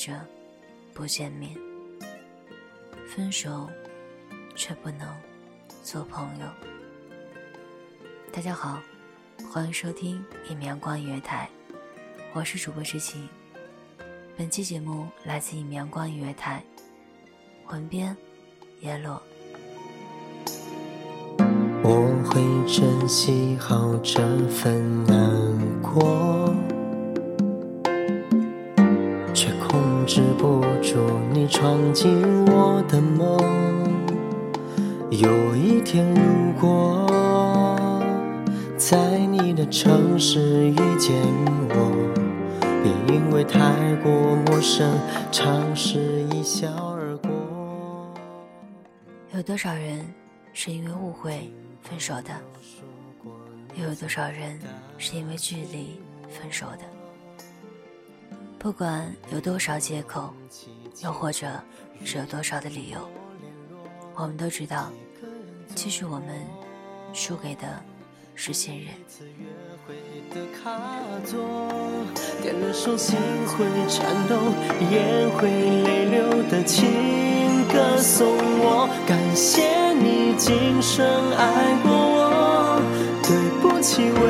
着不见面；分手，却不能做朋友。大家好，欢迎收听一米阳光音乐台，我是主播知琪。本期节目来自一米阳光音乐台。魂编，叶落。我会珍惜好这份难过，止不住你闯进我的梦。有一天，如果在你的城市遇见我，别因为太过陌生，尝试一笑而过。有多少人是因为误会分手的？又有多少人是因为距离分手的？不管有多少借口，又或者是有多少的理由，我们都知道，其实我们输给的是信任。点了手，心会颤抖，眼会泪流的情。歌颂我，感谢你今生爱过我。对不起，我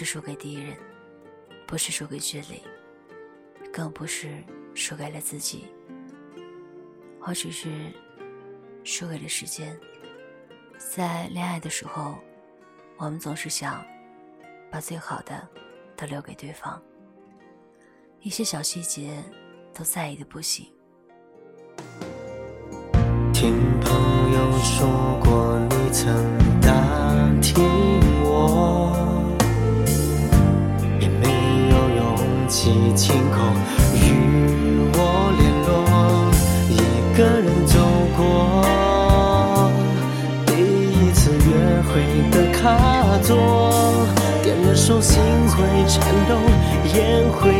是输给敌人，不是输给距离，更不是输给了自己。我只是输给了时间。在恋爱的时候，我们总是想把最好的都留给对方。一些小细节都在意的不行。听朋友说过，你曾打听我，起晴空与我联络。一个人走过第一次约会的卡座，点了手，心会颤抖，眼会。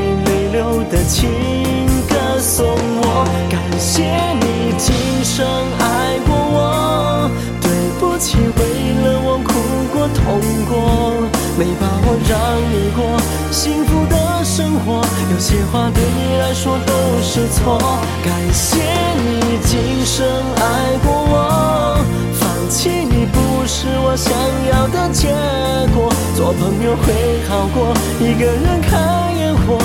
流的情歌送我，感谢你今生爱过我。对不起，为了我哭过痛过，没把握让你过幸福的。些话对你来说都是错。感谢你今生爱过我，放弃你不是我想要的结果。做朋友会好过，一个人看烟火。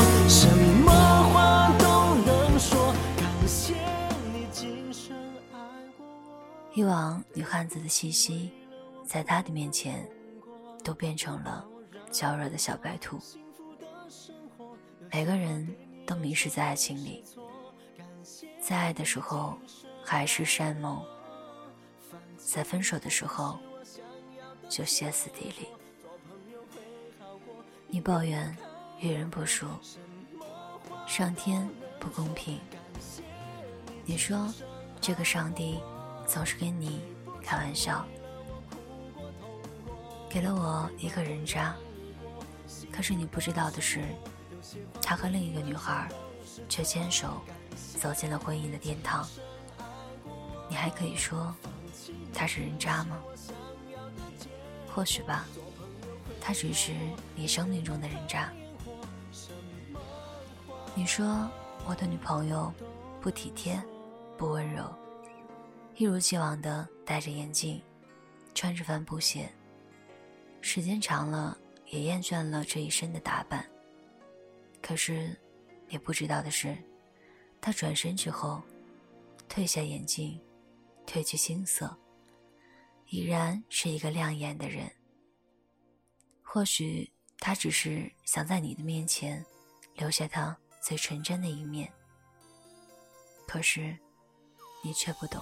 以往女汉子的气息，在他的面前，都变成了娇弱的小白兔。每个人都迷失在爱情里，在爱的时候海誓山盟，在分手的时候就歇斯底里。你抱怨遇人不淑，上天不公平。你说这个上帝总是跟你开玩笑，给了我一个人渣。可是你不知道的是，他和另一个女孩却牵手走进了婚姻的殿堂。你还可以说他是人渣吗？或许吧，他只是你生命中的人渣。你说我的女朋友不体贴、不温柔，一如既往的戴着眼镜，穿着帆布鞋，时间长了也厌倦了这一身的打扮。可是你不知道的是，他转身之后，褪下眼镜，褪去青涩。已然是一个亮眼的人。或许他只是想在你的面前留下他最纯真的一面，可是你却不懂。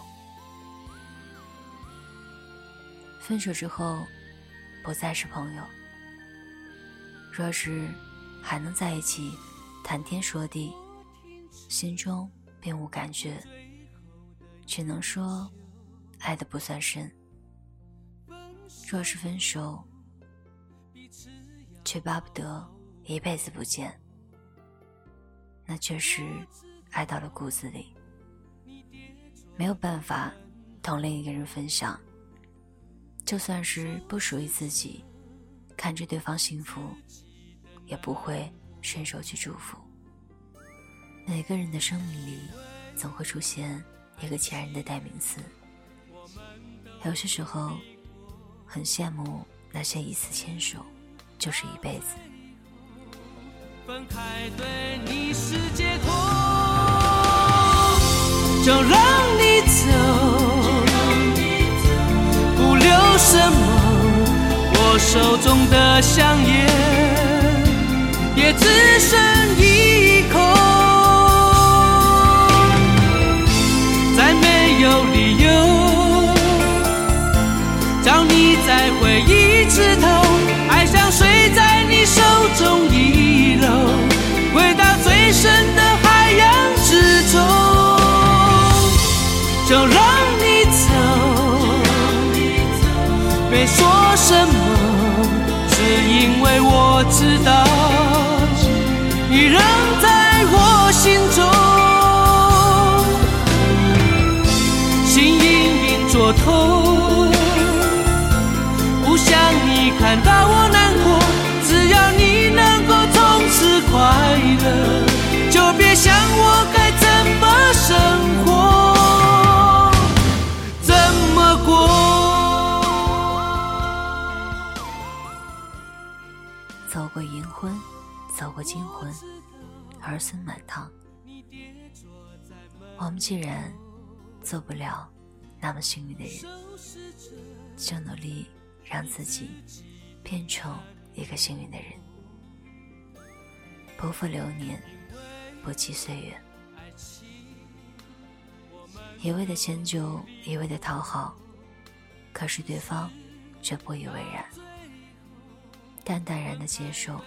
分手之后，不再是朋友。若是还能在一起谈天说地，心中并无感觉，只能说爱的不算深。若是分手，却巴不得一辈子不见，那确实爱到了骨子里，没有办法同另一个人分享。就算是不属于自己，看着对方幸福，也不会伸手去祝福。每个人的生命里，总会出现一个前任的代名词，有些时候。很羡慕那些一次牵手就是一辈子。分开对你是解脱，就让你走，不留什么。我手中的香烟也只剩一口，再没有理由。再回一次头，爱像水在你手中遗漏，回到最深的海洋之中，就让你走，别说什么，只因为我知道，过金婚，儿孙满堂。我们既然做不了那么幸运的人，就努力让自己。变成一个幸运的人，不负流年，不计岁月，一味的迁就，一味的讨好，可是对方却不以为然，淡淡然的接受。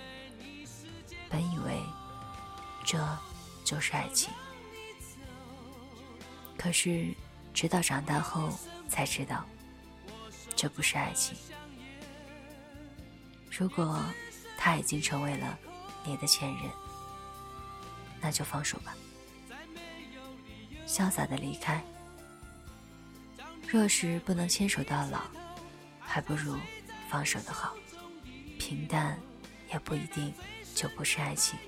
本以为这就是爱情，可是直到长大后才知道，这不是爱情。如果他已经成为了你的前任，那就放手吧，潇洒的离开。若是不能牵手到老，还不如放手的好。平淡也不一定就不是爱情。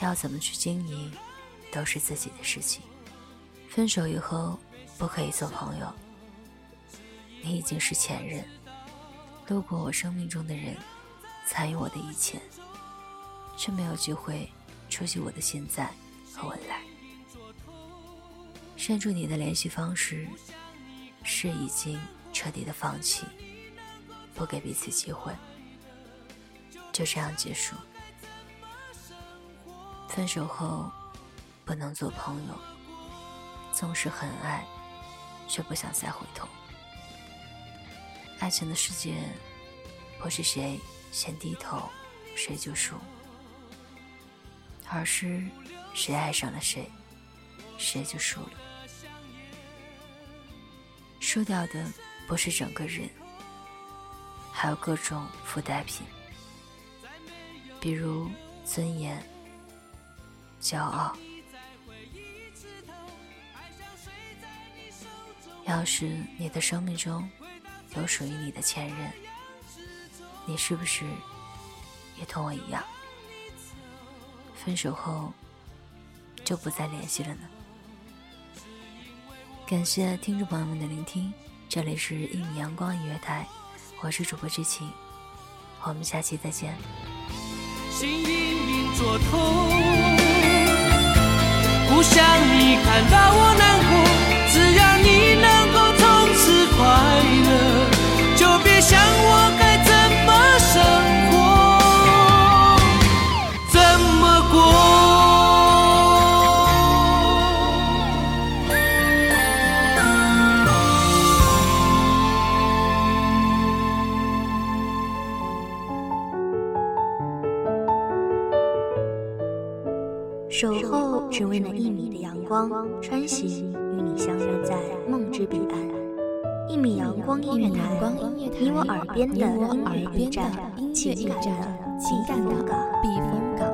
要怎么去经营，都是自己的事情。分手以后不可以做朋友，你已经是前任。路过我生命中的人，参与我的一切，却没有机会触及我的现在和未来。删除你的联系方式，是已经彻底的放弃，不给彼此机会，就这样结束。分手后不能做朋友，纵使很爱，却不想再回头。爱情的世界，不是谁先低头，谁就输，而是谁爱上了谁，谁就输了。输掉的不是整个人，还有各种附带品，比如尊严、骄傲。要是你的生命中有属于你的前任，你是不是也同我一样，分手后就不再联系了呢？感谢听众朋友们的聆听，这里是一米阳光音乐台，我是主播知晴，我们下期再见。心隐隐作痛，不想你看到我难过，只要你能够从此快乐，就别想我守候只为那一米的阳光，穿行与你相约在梦之彼岸。一米阳光音乐台，你我耳边的音乐驿站，情感的情感的避风港。